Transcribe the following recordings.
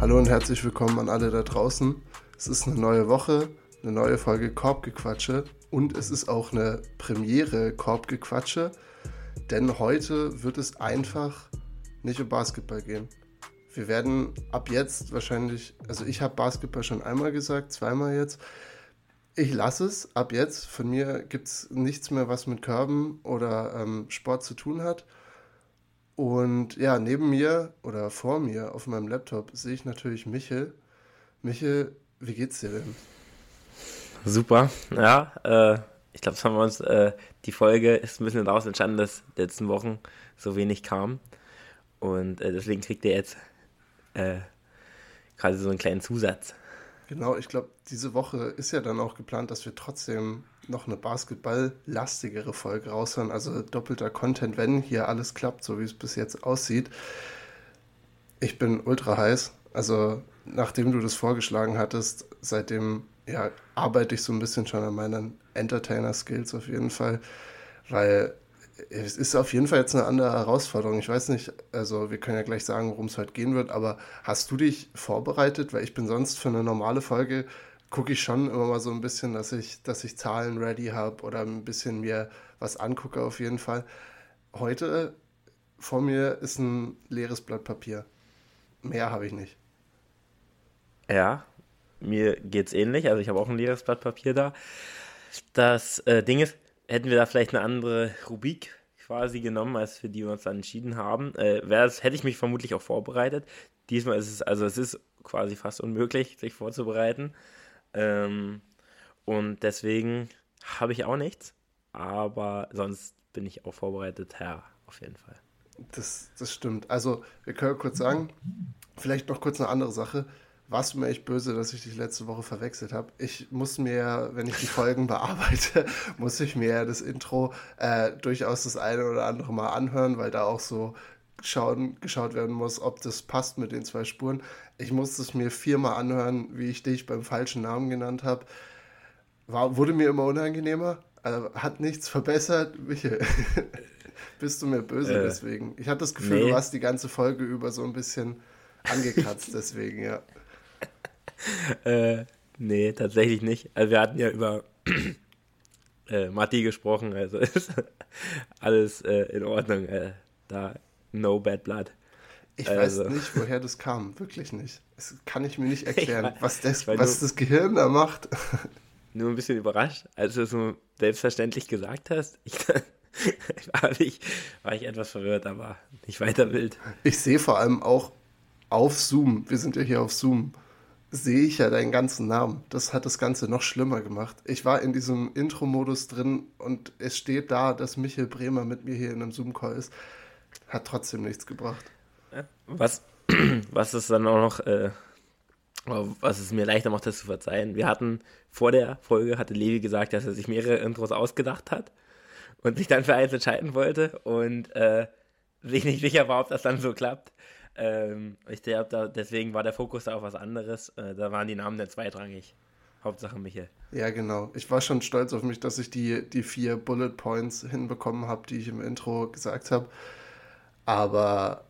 Hallo und herzlich willkommen an alle da draußen. Es ist eine neue Woche, eine neue Folge Korbgequatsche und es ist auch eine Premiere Korbgequatsche, denn heute wird es einfach nicht um Basketball gehen. Wir werden ab jetzt wahrscheinlich, also ich habe Basketball schon einmal gesagt, zweimal jetzt. Ich lasse es ab jetzt. Von mir gibt es nichts mehr, was mit Körben oder ähm, Sport zu tun hat. Und ja, neben mir oder vor mir auf meinem Laptop sehe ich natürlich Michel. Michel, wie geht's dir denn? Super, ja. Äh, ich glaube, das haben wir uns, äh, die Folge ist ein bisschen daraus entstanden, dass die letzten Wochen so wenig kam. Und äh, deswegen kriegt ihr jetzt äh, quasi so einen kleinen Zusatz. Genau, ich glaube, diese Woche ist ja dann auch geplant, dass wir trotzdem noch eine basketballlastigere Folge raushören. Also doppelter Content, wenn hier alles klappt, so wie es bis jetzt aussieht. Ich bin ultra heiß. Also, nachdem du das vorgeschlagen hattest, seitdem ja, arbeite ich so ein bisschen schon an meinen Entertainer-Skills auf jeden Fall, weil es ist auf jeden Fall jetzt eine andere Herausforderung. Ich weiß nicht, also wir können ja gleich sagen, worum es heute gehen wird, aber hast du dich vorbereitet? Weil ich bin sonst für eine normale Folge, gucke ich schon immer mal so ein bisschen, dass ich, dass ich Zahlen ready habe oder ein bisschen mir was angucke auf jeden Fall. Heute vor mir ist ein leeres Blatt Papier. Mehr habe ich nicht. Ja, mir geht's ähnlich. Also ich habe auch ein leeres Blatt Papier da. Das äh, Ding ist, hätten wir da vielleicht eine andere Rubrik quasi genommen, als für die wir uns dann entschieden haben, äh, hätte ich mich vermutlich auch vorbereitet. Diesmal ist es, also es ist quasi fast unmöglich, sich vorzubereiten. Ähm, und deswegen habe ich auch nichts. Aber sonst bin ich auch vorbereitet, Herr, auf jeden Fall. Das, das stimmt. Also, wir können kurz sagen, vielleicht noch kurz eine andere Sache warst du mir echt böse, dass ich dich letzte Woche verwechselt habe. Ich muss mir, wenn ich die Folgen bearbeite, muss ich mir das Intro äh, durchaus das eine oder andere Mal anhören, weil da auch so schauen, geschaut werden muss, ob das passt mit den zwei Spuren. Ich musste es mir viermal anhören, wie ich dich beim falschen Namen genannt habe. War, wurde mir immer unangenehmer, also hat nichts verbessert. Michael, bist du mir böse äh, deswegen? Ich hatte das Gefühl, nee. du warst die ganze Folge über so ein bisschen angekratzt deswegen, ja. äh, nee, tatsächlich nicht. Also wir hatten ja über äh, Matti gesprochen, also ist alles äh, in Ordnung. Äh, da no bad blood. Ich also. weiß nicht, woher das kam, wirklich nicht. Das kann ich mir nicht erklären, war, was, das, was das Gehirn da macht. Nur ein bisschen überrascht, als du es so selbstverständlich gesagt hast. Ich, war, ich, war ich etwas verwirrt, aber nicht weiter wild. Ich sehe vor allem auch auf Zoom, wir sind ja hier auf Zoom, sehe ich ja deinen ganzen Namen. Das hat das Ganze noch schlimmer gemacht. Ich war in diesem Intro-Modus drin und es steht da, dass Michael Bremer mit mir hier in einem Zoom-Call ist. Hat trotzdem nichts gebracht. Was, was ist dann auch noch, äh, was es mir leichter macht, das zu verzeihen. Wir hatten vor der Folge, hatte Levi gesagt, dass er sich mehrere Intros ausgedacht hat und sich dann für eins entscheiden wollte und äh, sich nicht sicher war, ob das dann so klappt. Ähm, ich glaube, da, deswegen war der Fokus da auf was anderes. Äh, da waren die Namen dann zweitrangig. Hauptsache Michael. Ja, genau. Ich war schon stolz auf mich, dass ich die, die vier Bullet Points hinbekommen habe, die ich im Intro gesagt habe. Aber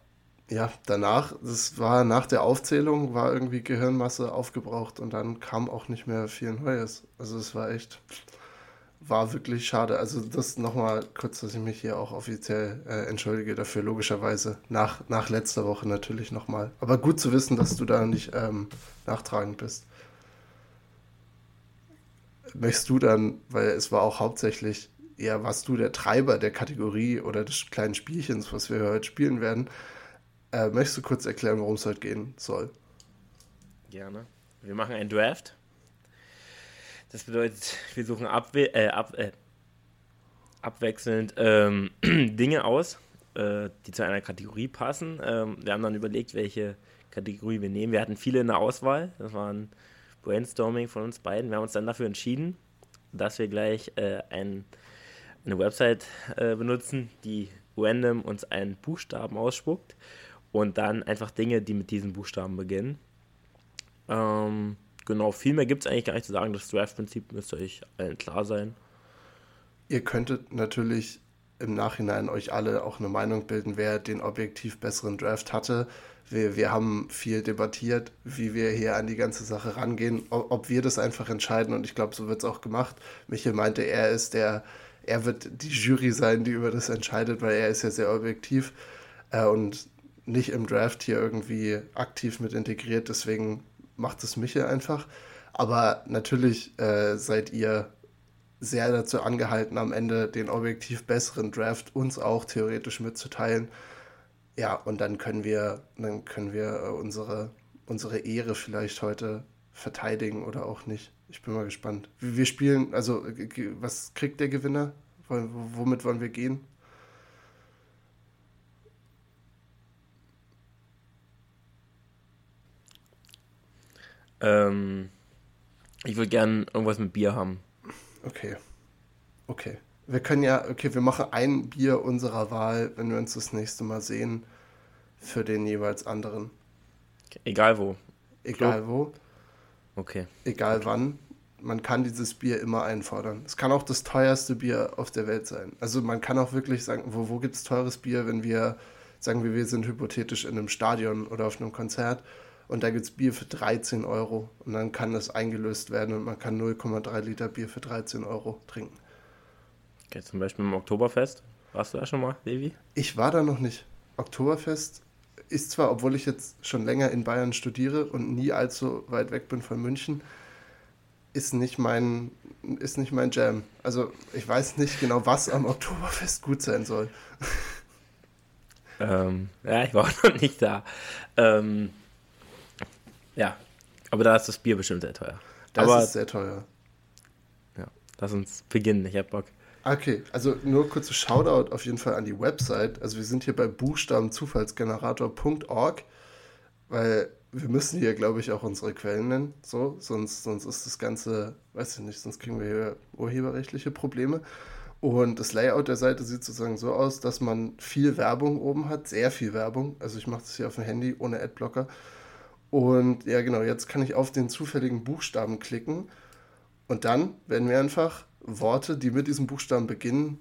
ja, danach, das war nach der Aufzählung, war irgendwie Gehirnmasse aufgebraucht und dann kam auch nicht mehr viel Neues. Also es war echt war wirklich schade. Also das nochmal kurz, dass ich mich hier auch offiziell äh, entschuldige dafür, logischerweise. Nach, nach letzter Woche natürlich nochmal. Aber gut zu wissen, dass du da nicht ähm, nachtragend bist. Möchtest du dann, weil es war auch hauptsächlich, ja, warst du der Treiber der Kategorie oder des kleinen Spielchens, was wir heute spielen werden, äh, möchtest du kurz erklären, worum es heute gehen soll? Gerne. Wir machen ein Draft das bedeutet, wir suchen abwe äh, ab, äh, abwechselnd ähm, Dinge aus, äh, die zu einer Kategorie passen. Ähm, wir haben dann überlegt, welche Kategorie wir nehmen. Wir hatten viele in der Auswahl. Das war ein Brainstorming von uns beiden. Wir haben uns dann dafür entschieden, dass wir gleich äh, ein, eine Website äh, benutzen, die random uns einen Buchstaben ausspuckt und dann einfach Dinge, die mit diesen Buchstaben beginnen. Ähm, Genau, viel mehr gibt es eigentlich gar nicht zu sagen. Das Draft-Prinzip müsste euch allen klar sein. Ihr könntet natürlich im Nachhinein euch alle auch eine Meinung bilden, wer den objektiv besseren Draft hatte. Wir, wir haben viel debattiert, wie wir hier an die ganze Sache rangehen, ob, ob wir das einfach entscheiden und ich glaube, so wird es auch gemacht. Michael meinte, er ist der, er wird die Jury sein, die über das entscheidet, weil er ist ja sehr objektiv äh, und nicht im Draft hier irgendwie aktiv mit integriert, deswegen macht es Michael einfach. Aber natürlich äh, seid ihr sehr dazu angehalten, am Ende den objektiv besseren Draft uns auch theoretisch mitzuteilen. Ja, und dann können wir, dann können wir äh, unsere, unsere Ehre vielleicht heute verteidigen oder auch nicht. Ich bin mal gespannt. Wir spielen, also was kriegt der Gewinner? Womit wollen wir gehen? Ähm, ich würde gern irgendwas mit Bier haben. Okay. Okay. Wir können ja, okay, wir machen ein Bier unserer Wahl, wenn wir uns das nächste Mal sehen, für den jeweils anderen. Egal wo. Egal wo. Okay. Egal wann. Man kann dieses Bier immer einfordern. Es kann auch das teuerste Bier auf der Welt sein. Also man kann auch wirklich sagen, wo, wo gibt es teures Bier, wenn wir, sagen wir, wir sind hypothetisch in einem Stadion oder auf einem Konzert und da gibt es Bier für 13 Euro und dann kann das eingelöst werden und man kann 0,3 Liter Bier für 13 Euro trinken. Okay, zum Beispiel im Oktoberfest. Warst du da schon mal, Levi? Ich war da noch nicht. Oktoberfest ist zwar, obwohl ich jetzt schon länger in Bayern studiere und nie allzu weit weg bin von München, ist nicht mein, ist nicht mein Jam. Also ich weiß nicht genau, was am Oktoberfest gut sein soll. Ähm, ja, ich war auch noch nicht da. Ähm, ja, aber da ist das Bier bestimmt sehr teuer. Das aber, ist sehr teuer. Ja, lass uns beginnen. Ich hab Bock. Okay, also nur kurzes Shoutout auf jeden Fall an die Website. Also wir sind hier bei buchstabenzufallsgenerator.org, weil wir müssen hier, glaube ich, auch unsere Quellen nennen. So, sonst, sonst ist das Ganze, weiß ich nicht, sonst kriegen wir hier urheberrechtliche Probleme. Und das Layout der Seite sieht sozusagen so aus, dass man viel Werbung oben hat, sehr viel Werbung. Also ich mache das hier auf dem Handy ohne Adblocker. Und ja, genau, jetzt kann ich auf den zufälligen Buchstaben klicken. Und dann werden wir einfach Worte, die mit diesem Buchstaben beginnen,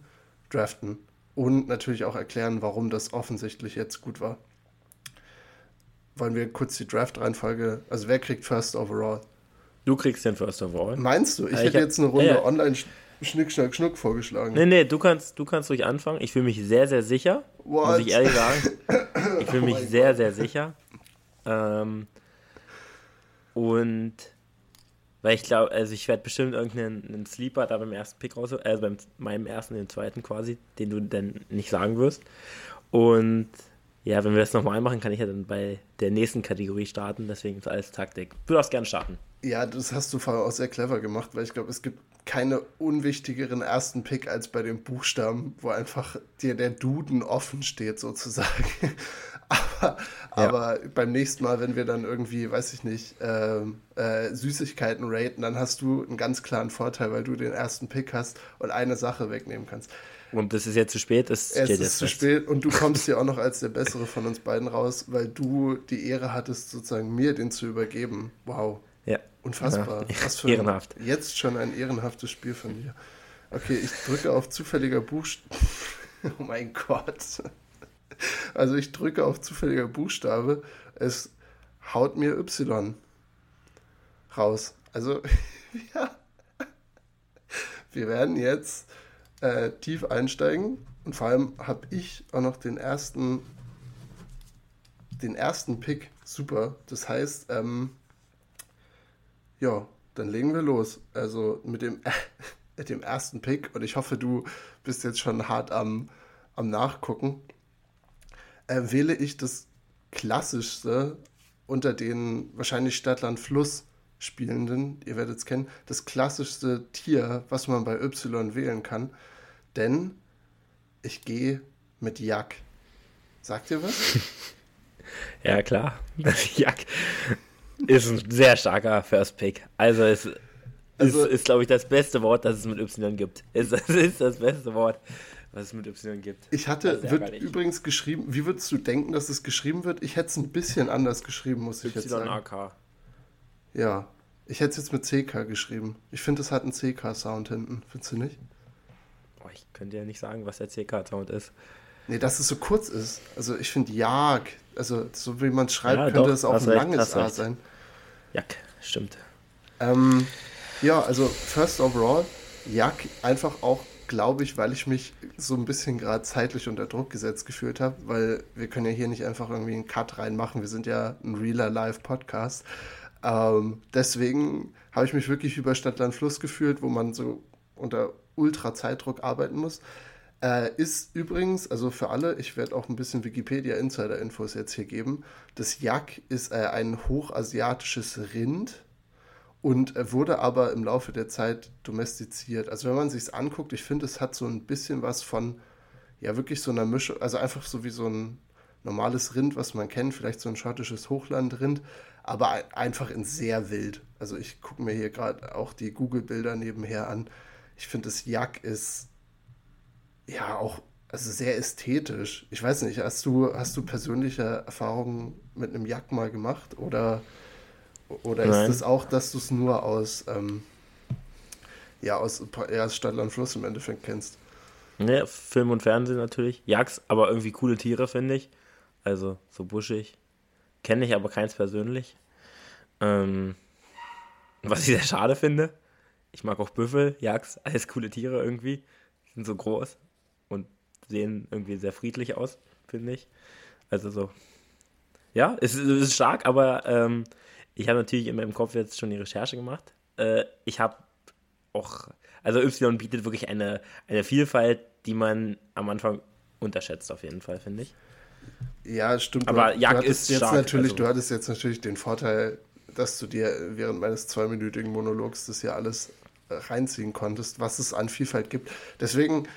draften. Und natürlich auch erklären, warum das offensichtlich jetzt gut war. Wollen wir kurz die Draft-Reihenfolge, also wer kriegt First Overall? Du kriegst den First Overall. Meinst du? Ich äh, hätte ich jetzt eine Runde ja, ja. online Schnick, Schnack, Schnuck vorgeschlagen. Nee, nee, du kannst, du kannst ruhig anfangen. Ich fühle mich sehr, sehr sicher. What? Muss ich ehrlich sagen. Ich fühle mich oh sehr, Gott. sehr sicher. Ähm, und weil ich glaube, also ich werde bestimmt irgendeinen Sleeper da beim ersten Pick raus, also beim meinem ersten, den zweiten quasi, den du dann nicht sagen wirst. Und ja, wenn wir das nochmal machen, kann ich ja dann bei der nächsten Kategorie starten, deswegen ist alles Taktik. Du darfst gerne starten. Ja, das hast du vorher auch sehr clever gemacht, weil ich glaube, es gibt keine unwichtigeren ersten Pick als bei den Buchstaben, wo einfach dir der Duden offen steht sozusagen. Aber, ja. aber beim nächsten Mal, wenn wir dann irgendwie, weiß ich nicht, äh, äh, Süßigkeiten raten, dann hast du einen ganz klaren Vorteil, weil du den ersten Pick hast und eine Sache wegnehmen kannst. Und das ist jetzt zu spät? Das es ist zu fest. spät und du kommst hier auch noch als der Bessere von uns beiden raus, weil du die Ehre hattest, sozusagen mir den zu übergeben. Wow. Ja. Unfassbar. Ja. Was für Ehrenhaft. Ein, jetzt schon ein ehrenhaftes Spiel von dir. Okay, ich drücke auf zufälliger Buchstabe. oh mein Gott. Also ich drücke auf zufälliger Buchstabe. Es haut mir Y raus. Also, ja. Wir werden jetzt äh, tief einsteigen. Und vor allem habe ich auch noch den ersten, den ersten Pick. Super. Das heißt, ähm, ja, dann legen wir los. Also mit dem, äh, dem ersten Pick. Und ich hoffe, du bist jetzt schon hart am, am Nachgucken. Äh, wähle ich das klassischste unter den wahrscheinlich Stadtland Fluss Spielenden, ihr werdet es kennen, das klassischste Tier, was man bei Y wählen kann. Denn ich gehe mit Jack. Sagt ihr was? ja, klar. Jack ist ein sehr starker First Pick. Also es also, ist, ist glaube ich, das beste Wort, das es mit Y gibt. Es, es ist das beste Wort, was es mit Y gibt. Ich hatte, wird übrigens geschrieben, wie würdest du denken, dass es geschrieben wird? Ich hätte es ein bisschen anders geschrieben, muss ich jetzt sagen. Y-A-K. Ja, ich hätte es jetzt mit CK geschrieben. Ich finde, es hat einen CK-Sound hinten. Findest du nicht? Boah, ich könnte ja nicht sagen, was der CK-Sound ist. Nee, dass es so kurz ist. Also ich finde Jag, also so wie man es schreibt, ja, könnte es auch ein recht, langes A sein. Jak, stimmt. Ähm, ja, also first overall, Jak einfach auch, glaube ich, weil ich mich so ein bisschen gerade zeitlich unter Druck gesetzt gefühlt habe, weil wir können ja hier nicht einfach irgendwie einen Cut reinmachen. Wir sind ja ein realer Live-Podcast. Ähm, deswegen habe ich mich wirklich über Stadtland Fluss gefühlt, wo man so unter Ultra-Zeitdruck arbeiten muss. Äh, ist übrigens, also für alle, ich werde auch ein bisschen Wikipedia-Insider-Infos jetzt hier geben. Das Yak ist äh, ein hochasiatisches Rind und wurde aber im Laufe der Zeit domestiziert. Also wenn man sich anguckt, ich finde, es hat so ein bisschen was von, ja wirklich so einer Mischung, also einfach so wie so ein normales Rind, was man kennt, vielleicht so ein schottisches Hochlandrind, aber einfach in sehr wild. Also ich gucke mir hier gerade auch die Google-Bilder nebenher an. Ich finde, das Yak ist ja auch also sehr ästhetisch. Ich weiß nicht, hast du, hast du persönliche Erfahrungen mit einem Yak mal gemacht? Oder, oder ist es auch, dass du es nur aus, ähm, ja, aus, ja, aus Stadtland Fluss im Endeffekt kennst? Ne, Film und Fernsehen natürlich. Jagds, aber irgendwie coole Tiere, finde ich. Also so buschig. Kenne ich aber keins persönlich. Ähm, was ich sehr schade finde. Ich mag auch Büffel, Jagds, alles coole Tiere irgendwie. Sind so groß und sehen irgendwie sehr friedlich aus, finde ich. Also so, ja, es, es ist stark, aber ähm, ich habe natürlich in meinem Kopf jetzt schon die Recherche gemacht. Äh, ich habe auch, also Y bietet wirklich eine, eine Vielfalt, die man am Anfang unterschätzt, auf jeden Fall, finde ich. Ja, stimmt. Aber Jagd ist jetzt stark. Natürlich, also. Du hattest jetzt natürlich den Vorteil, dass du dir während meines zweiminütigen Monologs das ja alles äh, reinziehen konntest, was es an Vielfalt gibt. Deswegen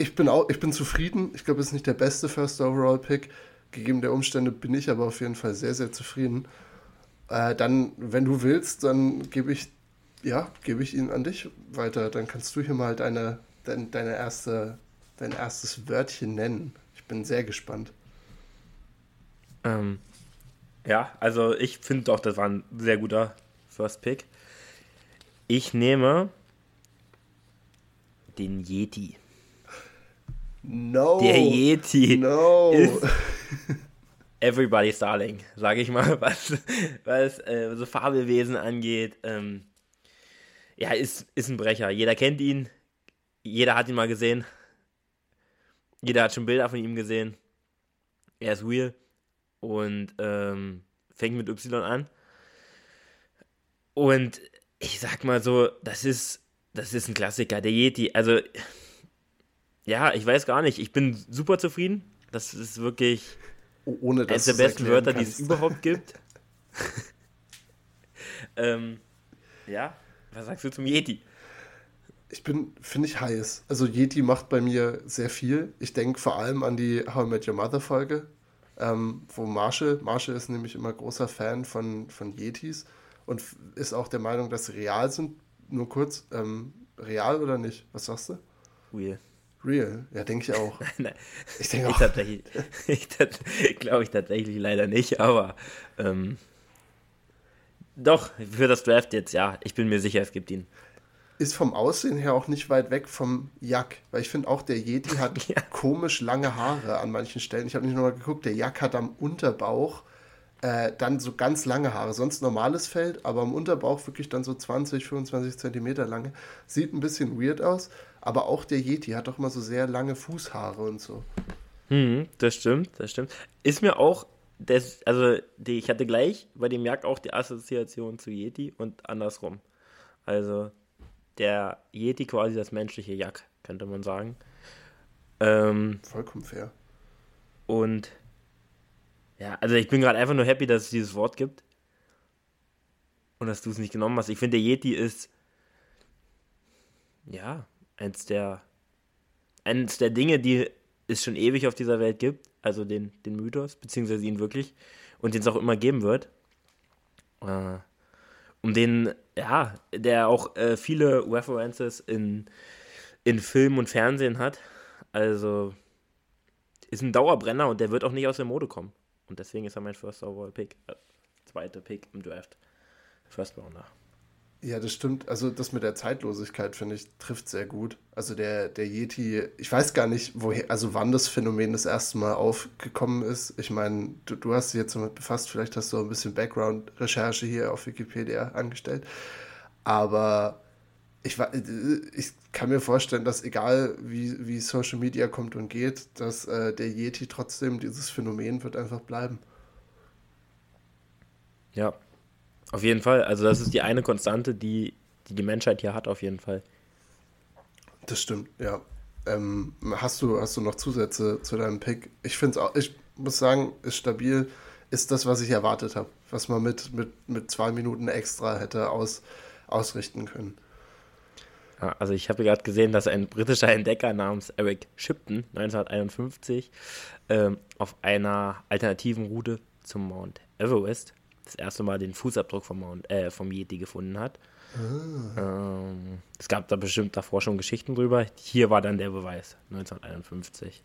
ich bin auch, ich bin zufrieden. Ich glaube, es ist nicht der beste First Overall Pick. Gegeben der Umstände bin ich aber auf jeden Fall sehr, sehr zufrieden. Äh, dann, wenn du willst, dann gebe ich, ja, gebe ich ihn an dich weiter. Dann kannst du hier mal deine, dein, deine erste, dein erstes Wörtchen nennen. Ich bin sehr gespannt. Ähm, ja, also ich finde auch, das war ein sehr guter First Pick. Ich nehme den Yeti. No. Der Yeti no. ist Everybody's Darling, sage ich mal, was, was äh, so Fabelwesen angeht. Ähm, ja, ist, ist ein Brecher. Jeder kennt ihn. Jeder hat ihn mal gesehen. Jeder hat schon Bilder von ihm gesehen. Er ist real und ähm, fängt mit Y an. Und ich sag mal so, das ist, das ist ein Klassiker. Der Yeti, also ja, ich weiß gar nicht. Ich bin super zufrieden. Das ist wirklich ohne eines der besten Wörter, kannst. die es überhaupt gibt. ähm, ja, was sagst du zum Yeti? Ich bin, finde ich, heiß. Also Yeti macht bei mir sehr viel. Ich denke vor allem an die How I Met Your Mother Folge, ähm, wo Marshall, Marshall ist nämlich immer großer Fan von, von Yetis und ist auch der Meinung, dass sie real sind. Nur kurz, ähm, real oder nicht? Was sagst du? Real. Real, ja, denke ich auch. Ich denke auch. Tatsächlich, ich glaube ich tatsächlich leider nicht, aber ähm, doch, für das Draft jetzt, ja, ich bin mir sicher, es gibt ihn. Ist vom Aussehen her auch nicht weit weg vom Jack, weil ich finde auch, der Yeti hat ja. komisch lange Haare an manchen Stellen. Ich habe nicht nochmal geguckt, der Jack hat am Unterbauch äh, dann so ganz lange Haare, sonst normales Feld, aber am Unterbauch wirklich dann so 20, 25 Zentimeter lange. Sieht ein bisschen weird aus, aber auch der Yeti hat doch immer so sehr lange Fußhaare und so. Hm, das stimmt, das stimmt. Ist mir auch, das, also die, ich hatte gleich bei dem Jagd auch die Assoziation zu Yeti und andersrum. Also der Yeti quasi das menschliche Jagd, könnte man sagen. Ähm, Vollkommen fair. Und ja, also ich bin gerade einfach nur happy, dass es dieses Wort gibt. Und dass du es nicht genommen hast. Ich finde, der Yeti ist. Ja, eins der. Eins der Dinge, die es schon ewig auf dieser Welt gibt. Also den, den Mythos, beziehungsweise ihn wirklich. Und den es auch immer geben wird. Äh, um den, ja, der auch äh, viele References in, in Film und Fernsehen hat. Also ist ein Dauerbrenner und der wird auch nicht aus der Mode kommen. Und deswegen ist er mein First Overall Pick. Äh, zweiter Pick im Draft. First Rounder. Ja, das stimmt. Also das mit der Zeitlosigkeit, finde ich, trifft sehr gut. Also der, der Yeti, ich weiß gar nicht, woher, also wann das Phänomen das erste Mal aufgekommen ist. Ich meine, du, du hast dich jetzt damit befasst, vielleicht hast du ein bisschen Background-Recherche hier auf Wikipedia angestellt. Aber ich, ich kann mir vorstellen, dass egal wie, wie Social Media kommt und geht, dass äh, der Yeti trotzdem dieses Phänomen wird einfach bleiben. Ja, auf jeden Fall. Also das ist die eine Konstante, die die, die Menschheit hier hat, auf jeden Fall. Das stimmt, ja. Ähm, hast, du, hast du noch Zusätze zu deinem Pick? Ich finde es auch, ich muss sagen, ist stabil, ist das, was ich erwartet habe, was man mit, mit, mit zwei Minuten extra hätte aus, ausrichten können. Ja, also ich habe gerade gesehen, dass ein britischer Entdecker namens Eric Shipton 1951 ähm, auf einer alternativen Route zum Mount Everest das erste Mal den Fußabdruck vom, Mount, äh, vom Yeti gefunden hat. Ah. Ähm, es gab da bestimmt davor schon Geschichten drüber. Hier war dann der Beweis, 1951.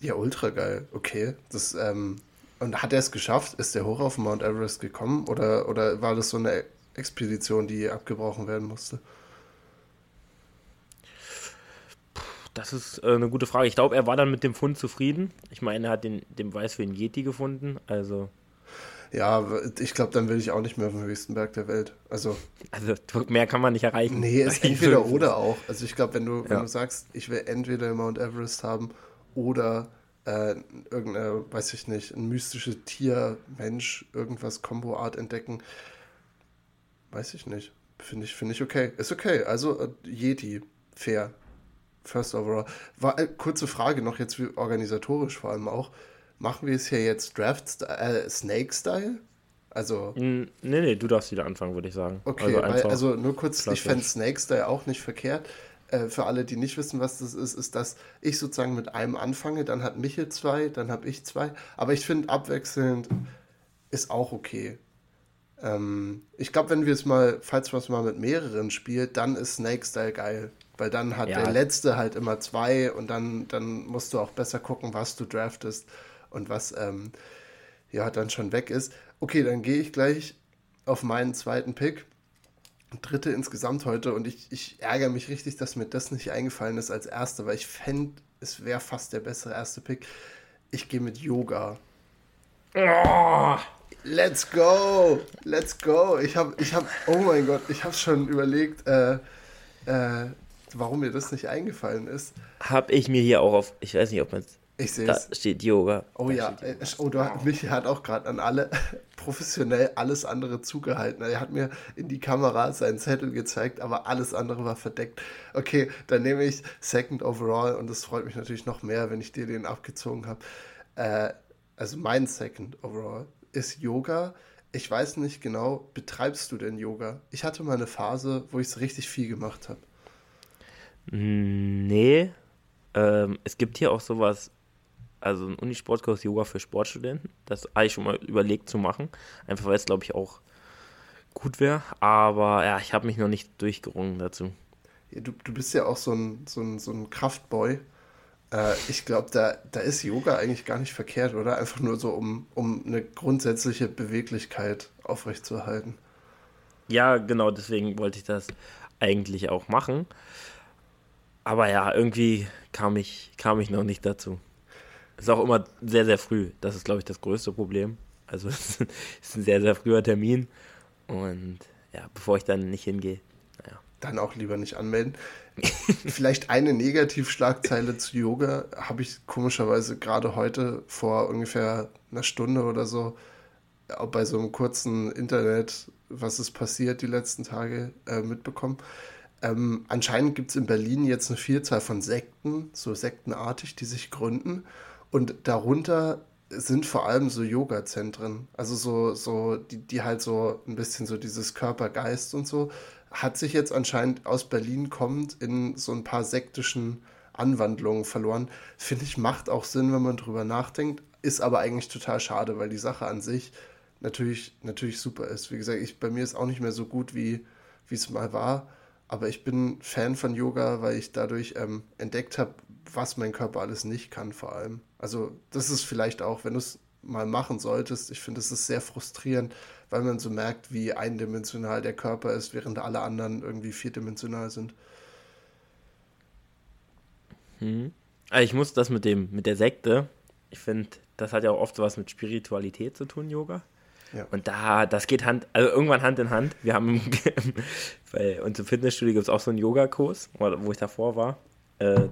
Ja, ultra geil. Okay. Das, ähm, und hat er es geschafft? Ist der hoch auf Mount Everest gekommen? Oder, oder war das so eine Expedition, die abgebrochen werden musste? Das ist äh, eine gute Frage. Ich glaube, er war dann mit dem Fund zufrieden. Ich meine, er hat den, den Beweis für den Yeti gefunden. Also ja, ich glaube, dann will ich auch nicht mehr auf dem höchsten Berg der Welt. Also, also mehr kann man nicht erreichen. Nee, es ist entweder oder auch. Also ich glaube, wenn du, ja. wenn du sagst, ich will entweder Mount Everest haben oder äh, irgendeine, weiß ich nicht, ein mystisches Tier, Mensch, irgendwas Kombo-Art entdecken, weiß ich nicht. Finde ich, finde ich okay. Ist okay. Also äh, Yeti, fair. First overall. War, äh, kurze Frage noch jetzt organisatorisch vor allem auch. Machen wir es hier jetzt Draft äh, Snake Style? Also. Nee, nee, du darfst wieder anfangen, würde ich sagen. Okay, also, weil, also nur kurz, klassisch. ich fände Snake Style auch nicht verkehrt. Äh, für alle, die nicht wissen, was das ist, ist, dass ich sozusagen mit einem anfange, dann hat Michel zwei, dann habe ich zwei. Aber ich finde, abwechselnd ist auch okay. Ähm, ich glaube, wenn wir es mal, falls man es mal mit mehreren spielt, dann ist Snake Style geil. Weil dann hat ja. der letzte halt immer zwei und dann, dann musst du auch besser gucken, was du draftest und was ähm, ja dann schon weg ist. Okay, dann gehe ich gleich auf meinen zweiten Pick. Dritte insgesamt heute und ich, ich ärgere mich richtig, dass mir das nicht eingefallen ist als erster, weil ich fände, es wäre fast der bessere erste Pick. Ich gehe mit Yoga. Oh. Let's go! Let's go! Ich habe, ich habe, oh mein Gott, ich habe schon überlegt, äh, äh, warum mir das nicht eingefallen ist. Habe ich mir hier auch auf, ich weiß nicht, ob man es ich sehe es. Da steht Yoga. Oh da ja, Yoga. oh, du, mich hat auch gerade an alle professionell alles andere zugehalten. Er hat mir in die Kamera seinen Zettel gezeigt, aber alles andere war verdeckt. Okay, dann nehme ich Second Overall und es freut mich natürlich noch mehr, wenn ich dir den abgezogen habe. Äh, also mein Second Overall ist Yoga. Ich weiß nicht genau, betreibst du denn Yoga? Ich hatte mal eine Phase, wo ich es richtig viel gemacht habe. Nee. Ähm, es gibt hier auch sowas also ein Unisportkurs Yoga für Sportstudenten. Das habe ich schon mal überlegt zu machen. Einfach weil es, glaube ich, auch gut wäre. Aber ja, ich habe mich noch nicht durchgerungen dazu. Ja, du, du bist ja auch so ein, so ein, so ein Kraftboy. Äh, ich glaube, da, da ist Yoga eigentlich gar nicht verkehrt, oder? Einfach nur so, um, um eine grundsätzliche Beweglichkeit aufrechtzuerhalten. Ja, genau, deswegen wollte ich das eigentlich auch machen. Aber ja, irgendwie kam ich, kam ich noch nicht dazu. Ist auch immer sehr, sehr früh. Das ist, glaube ich, das größte Problem. Also es ist ein sehr, sehr früher Termin. Und ja, bevor ich dann nicht hingehe, naja. Dann auch lieber nicht anmelden. Vielleicht eine Negativschlagzeile zu Yoga habe ich komischerweise gerade heute vor ungefähr einer Stunde oder so auch bei so einem kurzen Internet, was ist passiert die letzten Tage, äh, mitbekommen. Ähm, anscheinend gibt es in Berlin jetzt eine Vielzahl von Sekten, so sektenartig, die sich gründen. Und darunter sind vor allem so Yoga-Zentren, also so, so, die, die halt so ein bisschen so dieses Körper-Geist und so, hat sich jetzt anscheinend aus Berlin kommend in so ein paar sektischen Anwandlungen verloren. Finde ich, macht auch Sinn, wenn man drüber nachdenkt, ist aber eigentlich total schade, weil die Sache an sich natürlich, natürlich super ist. Wie gesagt, ich, bei mir ist auch nicht mehr so gut, wie es mal war. Aber ich bin Fan von Yoga, weil ich dadurch ähm, entdeckt habe, was mein Körper alles nicht kann, vor allem. Also, das ist vielleicht auch, wenn du es mal machen solltest. Ich finde, es ist sehr frustrierend, weil man so merkt, wie eindimensional der Körper ist, während alle anderen irgendwie vierdimensional sind. Hm. Also ich muss das mit dem, mit der Sekte, ich finde, das hat ja auch oft was mit Spiritualität zu tun, Yoga. Ja. Und da, das geht Hand, also irgendwann Hand in Hand. Wir haben bei uns im Fitnessstudio gibt es auch so einen Yoga-Kurs, wo ich davor war. Äh,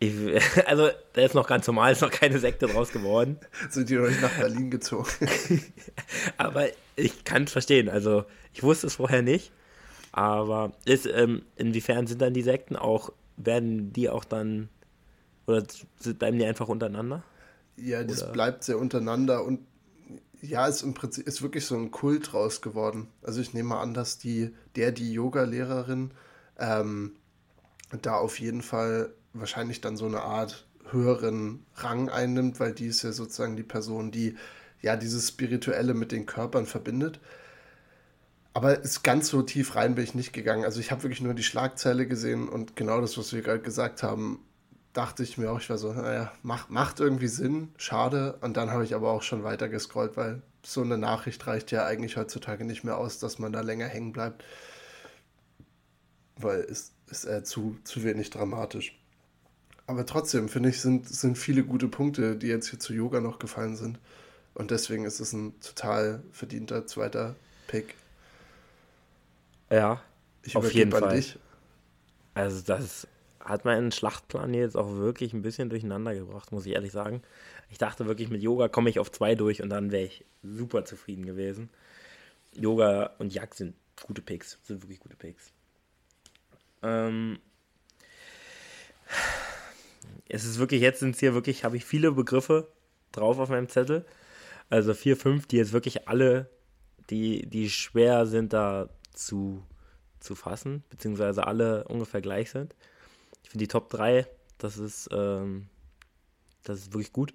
ich, also, der ist noch ganz normal, ist noch keine Sekte draus geworden. Sind die noch nicht nach Berlin gezogen? aber ich kann es verstehen. Also, ich wusste es vorher nicht. Aber ist, ähm, inwiefern sind dann die Sekten auch, werden die auch dann, oder bleiben die einfach untereinander? Ja, das oder? bleibt sehr untereinander und ja, ist im Prinzip ist wirklich so ein Kult raus geworden. Also ich nehme an, dass die, der, die Yoga-Lehrerin, ähm, da auf jeden Fall wahrscheinlich dann so eine Art höheren Rang einnimmt, weil die ist ja sozusagen die Person, die ja dieses Spirituelle mit den Körpern verbindet. Aber ist ganz so tief rein bin ich nicht gegangen. Also ich habe wirklich nur die Schlagzeile gesehen und genau das, was wir gerade gesagt haben, dachte ich mir auch, ich war so, naja, macht, macht irgendwie Sinn, schade. Und dann habe ich aber auch schon weiter gescrollt, weil so eine Nachricht reicht ja eigentlich heutzutage nicht mehr aus, dass man da länger hängen bleibt. Weil es ist eher zu, zu wenig dramatisch. Aber trotzdem, finde ich, sind, sind viele gute Punkte, die jetzt hier zu Yoga noch gefallen sind. Und deswegen ist es ein total verdienter zweiter Pick. Ja, ich auf jeden Fall. Dich. Also das hat meinen Schlachtplan jetzt auch wirklich ein bisschen durcheinander gebracht, muss ich ehrlich sagen. Ich dachte wirklich, mit Yoga komme ich auf zwei durch und dann wäre ich super zufrieden gewesen. Yoga und Jagd sind gute Picks, sind wirklich gute Picks. Ähm, es ist wirklich, jetzt sind es hier wirklich, habe ich viele Begriffe drauf auf meinem Zettel. Also vier, fünf, die jetzt wirklich alle, die, die schwer sind da zu, zu fassen, beziehungsweise alle ungefähr gleich sind. Ich finde die Top 3, das ist, ähm, das ist wirklich gut.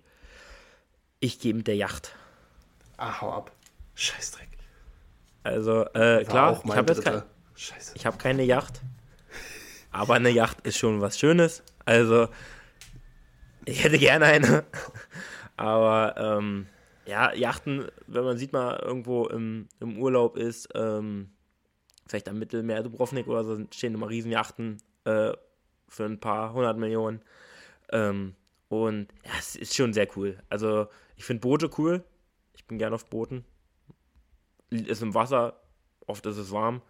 Ich gehe mit der Yacht. Ah, hau ab. Scheißdreck. Also, äh, klar, ich habe jetzt kein, ich hab keine Yacht. Aber eine Yacht ist schon was Schönes. Also, ich hätte gerne eine. Aber, ähm, ja, Yachten, wenn man sieht mal irgendwo im, im Urlaub ist, ähm, vielleicht am Mittelmeer Dubrovnik oder so, stehen immer Riesenjachten äh, für ein paar hundert Millionen. Ähm, und ja, es ist schon sehr cool. Also, ich finde Boote cool. Ich bin gerne auf Booten. Ist im Wasser, oft ist es warm.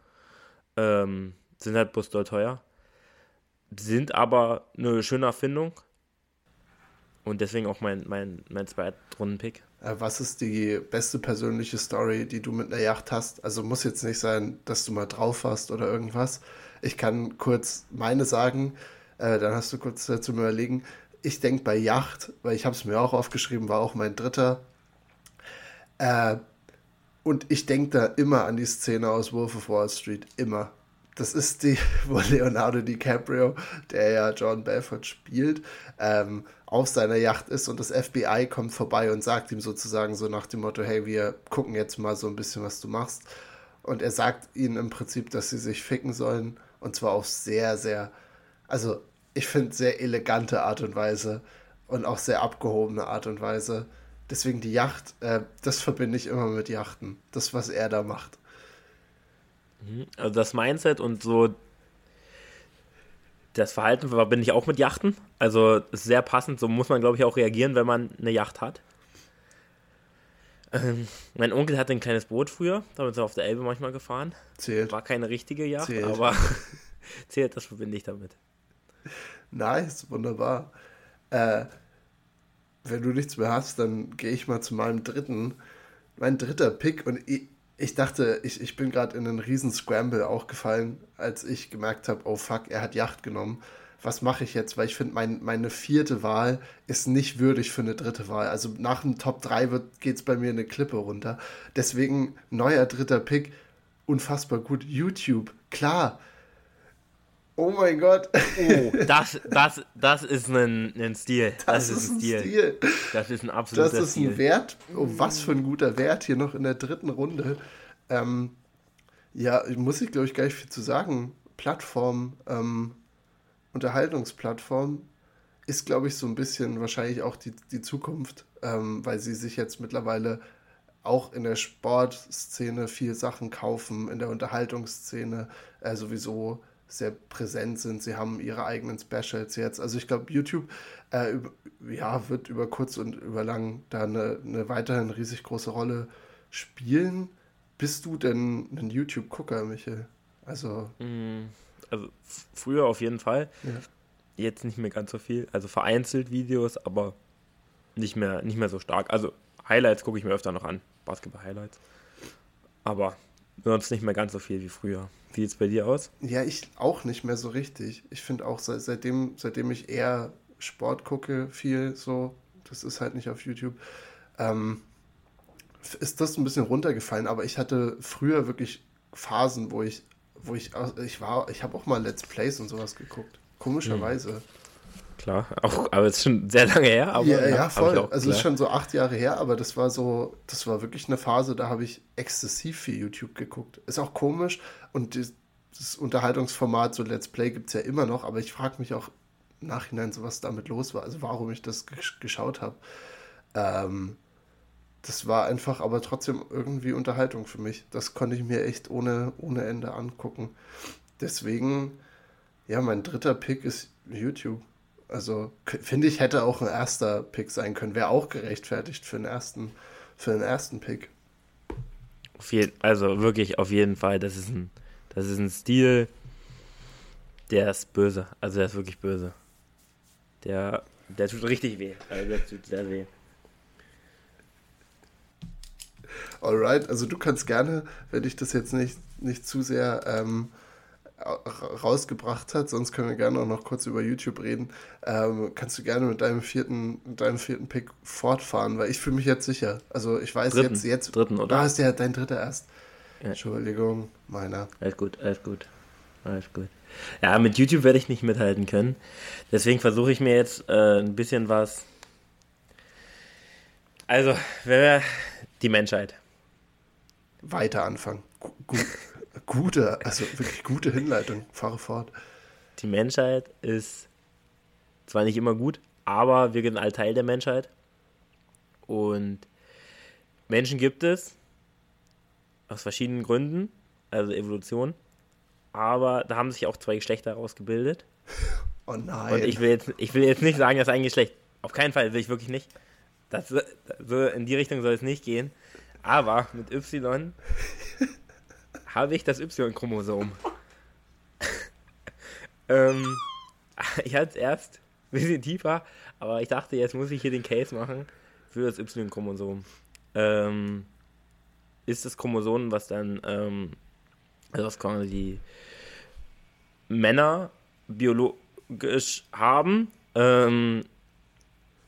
Ähm, sind halt bloß doll teuer. Sind aber eine schöne Erfindung. Und deswegen auch mein, mein, mein Zweitrunden-Pick. Äh, was ist die beste persönliche Story, die du mit einer Yacht hast? Also muss jetzt nicht sein, dass du mal drauf warst oder irgendwas. Ich kann kurz meine sagen, äh, dann hast du kurz dazu überlegen. Ich denke bei Yacht, weil ich habe es mir auch aufgeschrieben, war auch mein dritter. Äh, und ich denke da immer an die Szene aus Wolf of Wall Street. Immer. Das ist die, wo Leonardo DiCaprio, der ja John Belfort spielt, ähm, auf seiner Yacht ist und das FBI kommt vorbei und sagt ihm sozusagen so nach dem Motto, hey, wir gucken jetzt mal so ein bisschen, was du machst. Und er sagt ihnen im Prinzip, dass sie sich ficken sollen und zwar auf sehr, sehr, also ich finde sehr elegante Art und Weise und auch sehr abgehobene Art und Weise. Deswegen die Yacht, äh, das verbinde ich immer mit Yachten. Das, was er da macht. Mhm. Also das Mindset und so das Verhalten verbinde ich auch mit Yachten. Also sehr passend. So muss man, glaube ich, auch reagieren, wenn man eine Yacht hat. Ähm, mein Onkel hatte ein kleines Boot früher, damit ist er auf der Elbe manchmal gefahren. Zählt. War keine richtige Yacht, zählt. aber zählt, das verbinde ich damit. Nice, wunderbar. Äh, wenn du nichts mehr hast, dann gehe ich mal zu meinem dritten. Mein dritter Pick und ich, ich dachte, ich, ich bin gerade in einen riesen Scramble auch gefallen, als ich gemerkt habe, oh fuck, er hat Yacht genommen. Was mache ich jetzt? Weil ich finde, mein, meine vierte Wahl ist nicht würdig für eine dritte Wahl. Also nach dem Top 3 geht es bei mir eine Klippe runter. Deswegen neuer dritter Pick. Unfassbar gut. YouTube, klar. Oh mein Gott. Oh, das, das, das ist ein, ein Stil. Das, das ist ein Stil. Stil. Das ist ein absoluter Stil. Das ist ein Stil. Wert. Oh, was für ein guter Wert hier noch in der dritten Runde. Ähm, ja, muss ich glaube ich gar nicht viel zu sagen. Plattform, ähm, Unterhaltungsplattform. ist, glaube ich, so ein bisschen wahrscheinlich auch die, die Zukunft, ähm, weil sie sich jetzt mittlerweile auch in der Sportszene viel Sachen kaufen, in der Unterhaltungsszene äh, sowieso sehr präsent sind. Sie haben ihre eigenen Specials jetzt. Also ich glaube, YouTube äh, über, ja, wird über kurz und über lang da eine, eine weiterhin riesig große Rolle spielen. Bist du denn ein YouTube-Gucker, Michael? Also, mm, also früher auf jeden Fall. Ja. Jetzt nicht mehr ganz so viel. Also vereinzelt Videos, aber nicht mehr, nicht mehr so stark. Also Highlights gucke ich mir öfter noch an. Basketball-Highlights. Aber sonst nicht mehr ganz so viel wie früher. Wie sieht es bei dir aus? Ja, ich auch nicht mehr so richtig. Ich finde auch, seit, seitdem, seitdem ich eher Sport gucke, viel so, das ist halt nicht auf YouTube, ähm, ist das ein bisschen runtergefallen. Aber ich hatte früher wirklich Phasen, wo ich, wo ich, ich war, ich habe auch mal Let's Plays und sowas geguckt. Komischerweise. Hm. Klar, auch, aber es ist schon sehr lange her. Aber, ja, ja, voll. Auch, also es ist schon so acht Jahre her, aber das war so, das war wirklich eine Phase, da habe ich exzessiv viel YouTube geguckt. Ist auch komisch und das, das Unterhaltungsformat, so Let's Play gibt es ja immer noch, aber ich frage mich auch im Nachhinein, so was damit los war, also warum ich das geschaut habe. Ähm, das war einfach aber trotzdem irgendwie Unterhaltung für mich. Das konnte ich mir echt ohne, ohne Ende angucken. Deswegen, ja, mein dritter Pick ist YouTube. Also finde ich, hätte auch ein erster Pick sein können. Wäre auch gerechtfertigt für den ersten, für den ersten Pick. Jeden, also wirklich auf jeden Fall. Das ist ein, das ist ein Stil, der ist böse. Also der ist wirklich böse. Der, der tut richtig weh. Also der tut sehr weh. Alright, also du kannst gerne, wenn ich das jetzt nicht, nicht zu sehr ähm, rausgebracht hat, sonst können wir gerne auch noch kurz über YouTube reden, ähm, kannst du gerne mit deinem vierten, mit deinem vierten Pick fortfahren, weil ich fühle mich jetzt sicher. Also ich weiß dritten, jetzt, jetzt. Dritten, oder? Da ist ja dein dritter erst. Ja. Entschuldigung, meiner. Alles gut, alles gut. Alles gut. Ja, mit YouTube werde ich nicht mithalten können. Deswegen versuche ich mir jetzt äh, ein bisschen was. Also, die Menschheit. Weiter anfangen. Gut. Gute, also wirklich gute Hinleitung. Fahre fort. Die Menschheit ist zwar nicht immer gut, aber wir sind ein Teil der Menschheit. Und Menschen gibt es aus verschiedenen Gründen, also Evolution. Aber da haben sich auch zwei Geschlechter herausgebildet. Oh nein. Und ich will jetzt, ich will jetzt nicht sagen, dass ein Geschlecht. Auf keinen Fall will ich wirklich nicht. Das, so in die Richtung soll es nicht gehen. Aber mit Y habe ich das Y-Chromosom. ähm, ich hatte es erst ein bisschen tiefer, aber ich dachte, jetzt muss ich hier den Case machen für das Y-Chromosom. Ähm, ist das Chromosom, was dann, ähm, also was quasi die Männer biologisch haben. Ähm,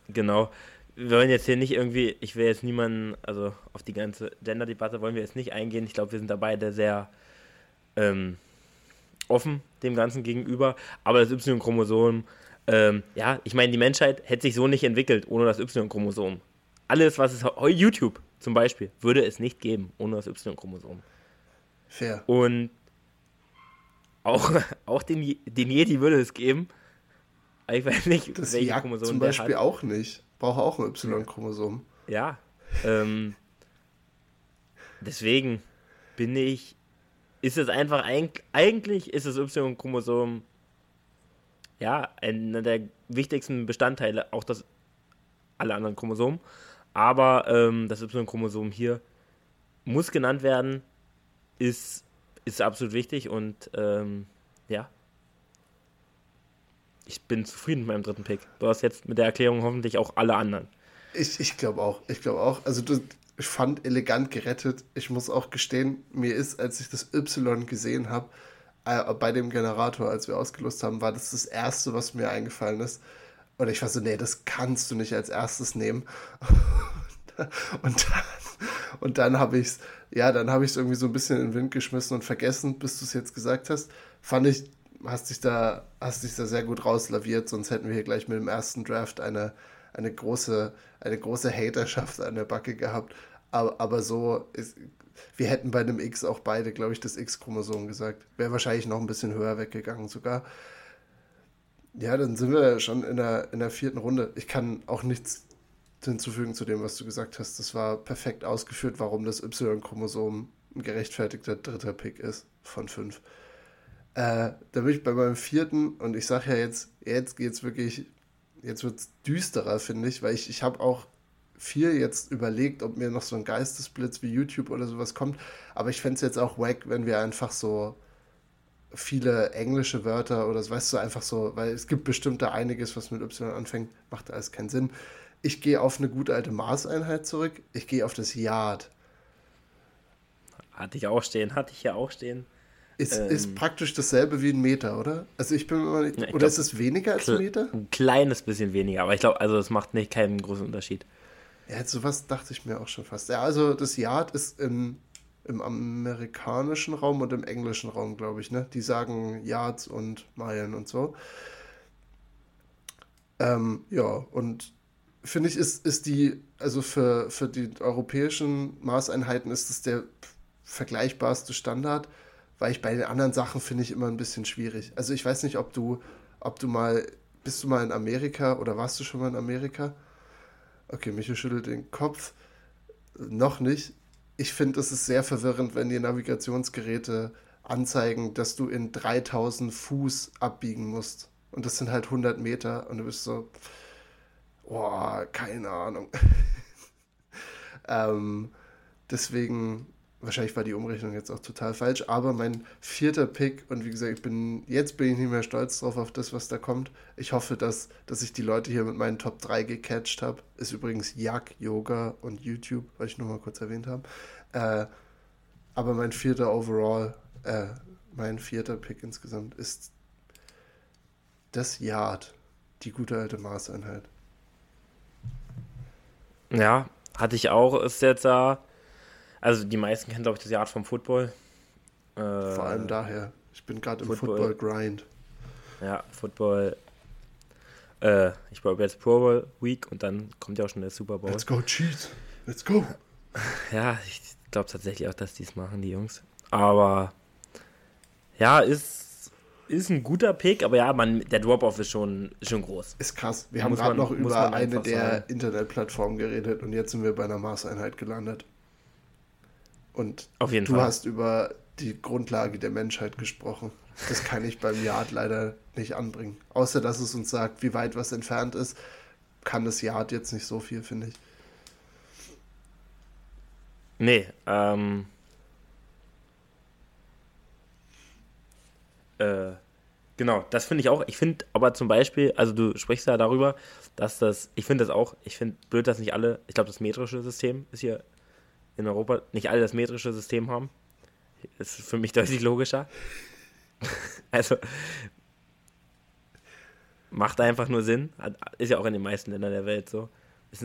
genau wir wollen jetzt hier nicht irgendwie, ich will jetzt niemanden, also auf die ganze Gender-Debatte wollen wir jetzt nicht eingehen. Ich glaube, wir sind da beide sehr ähm, offen dem Ganzen gegenüber. Aber das Y-Chromosom, ähm, ja, ich meine, die Menschheit hätte sich so nicht entwickelt ohne das Y-Chromosom. Alles, was es YouTube zum Beispiel, würde es nicht geben ohne das Y-Chromosom. Fair. Und auch, auch den, den Yeti würde es geben. Ich weiß nicht, das welche Chromosom zum Beispiel auch nicht. Braucht auch ein Y-Chromosom. Ja. Ähm, deswegen bin ich. Ist es einfach. Eigentlich ist das Y-Chromosom. Ja, einer der wichtigsten Bestandteile. Auch das. Alle anderen Chromosomen. Aber ähm, das Y-Chromosom hier muss genannt werden. Ist, ist absolut wichtig und. Ähm, ja, ich bin zufrieden mit meinem dritten Pick. Du hast jetzt mit der Erklärung hoffentlich auch alle anderen. Ich, ich glaube auch. Ich glaube auch. Also du, ich fand elegant gerettet. Ich muss auch gestehen, mir ist, als ich das Y gesehen habe, äh, bei dem Generator, als wir ausgelost haben, war das das Erste, was mir eingefallen ist. Und ich war so, nee, das kannst du nicht als erstes nehmen. und dann, und dann habe ich es, ja, dann habe ich es irgendwie so ein bisschen in den Wind geschmissen und vergessen, bis du es jetzt gesagt hast. Fand ich hast dich da, hast dich da sehr gut rauslaviert, sonst hätten wir hier gleich mit dem ersten Draft eine, eine große, eine große Haterschaft an der Backe gehabt. Aber, aber so ist, wir hätten bei einem X auch beide, glaube ich, das X-Chromosom gesagt. Wäre wahrscheinlich noch ein bisschen höher weggegangen sogar. Ja, dann sind wir schon in der, in der vierten Runde. Ich kann auch nichts hinzufügen zu dem, was du gesagt hast. Das war perfekt ausgeführt, warum das Y-Chromosom ein gerechtfertigter dritter Pick ist von fünf. Äh, da bin ich bei meinem vierten und ich sage ja jetzt, jetzt geht es wirklich, jetzt wird es düsterer, finde ich, weil ich, ich habe auch viel jetzt überlegt, ob mir noch so ein Geistesblitz wie YouTube oder sowas kommt. Aber ich fände es jetzt auch wack, wenn wir einfach so viele englische Wörter oder so, weißt du, einfach so, weil es gibt bestimmt da einiges, was mit Y anfängt, macht alles keinen Sinn. Ich gehe auf eine gute alte Maßeinheit zurück. Ich gehe auf das Yard. Hatte ich auch stehen, hatte ich ja auch stehen. Ist, ähm, ist praktisch dasselbe wie ein Meter, oder? Also ich bin mir nicht, ja, oder glaub, ist es weniger als ein Meter? Ein kleines bisschen weniger, aber ich glaube, also es macht nicht keinen großen Unterschied. Ja, sowas dachte ich mir auch schon fast. Ja, also das Yard ist im, im amerikanischen Raum und im englischen Raum, glaube ich, ne? Die sagen Yards und Meilen und so. Ähm, ja, und finde ich, ist, ist die, also für, für die europäischen Maßeinheiten ist es der vergleichbarste Standard, weil ich bei den anderen Sachen finde ich immer ein bisschen schwierig. Also ich weiß nicht, ob du, ob du mal, bist du mal in Amerika oder warst du schon mal in Amerika? Okay, Michael schüttelt den Kopf. Noch nicht. Ich finde, es ist sehr verwirrend, wenn die Navigationsgeräte anzeigen, dass du in 3000 Fuß abbiegen musst. Und das sind halt 100 Meter. Und du bist so, boah, keine Ahnung. ähm, deswegen wahrscheinlich war die Umrechnung jetzt auch total falsch, aber mein vierter Pick, und wie gesagt, ich bin, jetzt bin ich nicht mehr stolz drauf auf das, was da kommt. Ich hoffe, dass, dass ich die Leute hier mit meinen Top 3 gecatcht habe. Ist übrigens Yak, Yoga und YouTube, weil ich nur mal kurz erwähnt habe. Äh, aber mein vierter Overall, äh, mein vierter Pick insgesamt ist das Yard, die gute alte Maßeinheit. Ja, hatte ich auch, ist jetzt da. Also die meisten kennen, glaube ich, das Yard vom Football. Äh, Vor allem daher. Ich bin gerade im Football-Grind. Ja, Football. Äh, ich glaube jetzt Pro Bowl Week und dann kommt ja auch schon der Super Bowl. Let's go, Cheese. Let's go. Ja, ich glaube tatsächlich auch, dass die es machen, die Jungs. Aber ja, ist, ist ein guter Pick, aber ja, man, der Drop-Off ist schon, schon groß. Ist krass. Wir haben gerade noch über eine der Internetplattformen geredet und jetzt sind wir bei einer Maßeinheit gelandet. Und Auf jeden du Fall. hast über die Grundlage der Menschheit gesprochen. Das kann ich beim Yard leider nicht anbringen. Außer dass es uns sagt, wie weit was entfernt ist, kann das Yard jetzt nicht so viel, finde ich. Nee, ähm. Äh, genau, das finde ich auch. Ich finde aber zum Beispiel, also du sprichst ja darüber, dass das, ich finde das auch, ich finde blöd, dass nicht alle, ich glaube, das metrische System ist hier in Europa nicht alle das metrische System haben. Das ist für mich deutlich logischer. also macht einfach nur Sinn. Ist ja auch in den meisten Ländern der Welt so.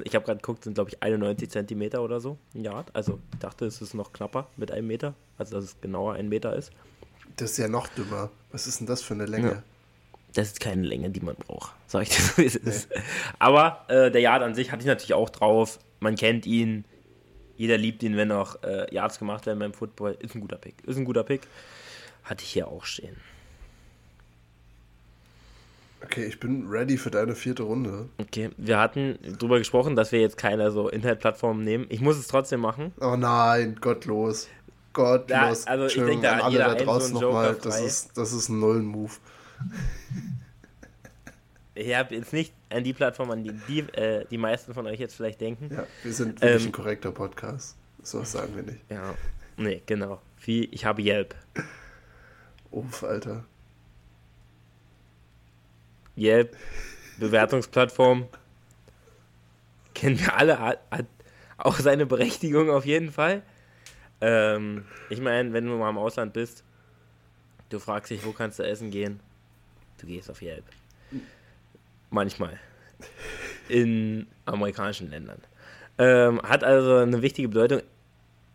Ich habe gerade geguckt, sind glaube ich 91 Zentimeter oder so ein Yard. Also ich dachte, es ist noch knapper mit einem Meter. Also dass es genauer ein Meter ist. Das ist ja noch dümmer. Was ist denn das für eine Länge? Ja. Das ist keine Länge, die man braucht, sag ich dir so, wie es nee. ist. Aber äh, der Yard an sich hatte ich natürlich auch drauf. Man kennt ihn jeder liebt ihn, wenn auch äh, Yards gemacht werden beim Football. Ist ein guter Pick. Ist ein guter Pick. Hatte ich hier auch stehen. Okay, ich bin ready für deine vierte Runde. Okay, wir hatten darüber gesprochen, dass wir jetzt keine so Internetplattformen nehmen. Ich muss es trotzdem machen. Oh nein, gottlos. Gottlos. Ja, also ich denke, da alle da draußen so nochmal, das ist, das ist ein Nullen-Move. Ich habe jetzt nicht an die Plattform, an die die, äh, die meisten von euch jetzt vielleicht denken. Ja, wir sind wirklich ähm, ein korrekter Podcast. So sagen wir nicht. Ja, nee, genau. Wie, ich habe Yelp. Uff, Alter. Yelp, Bewertungsplattform. Kennen wir alle, hat, hat auch seine Berechtigung auf jeden Fall. Ähm, ich meine, wenn du mal im Ausland bist, du fragst dich, wo kannst du essen gehen? Du gehst auf Yelp. Manchmal. In amerikanischen Ländern. Ähm, hat also eine wichtige Bedeutung.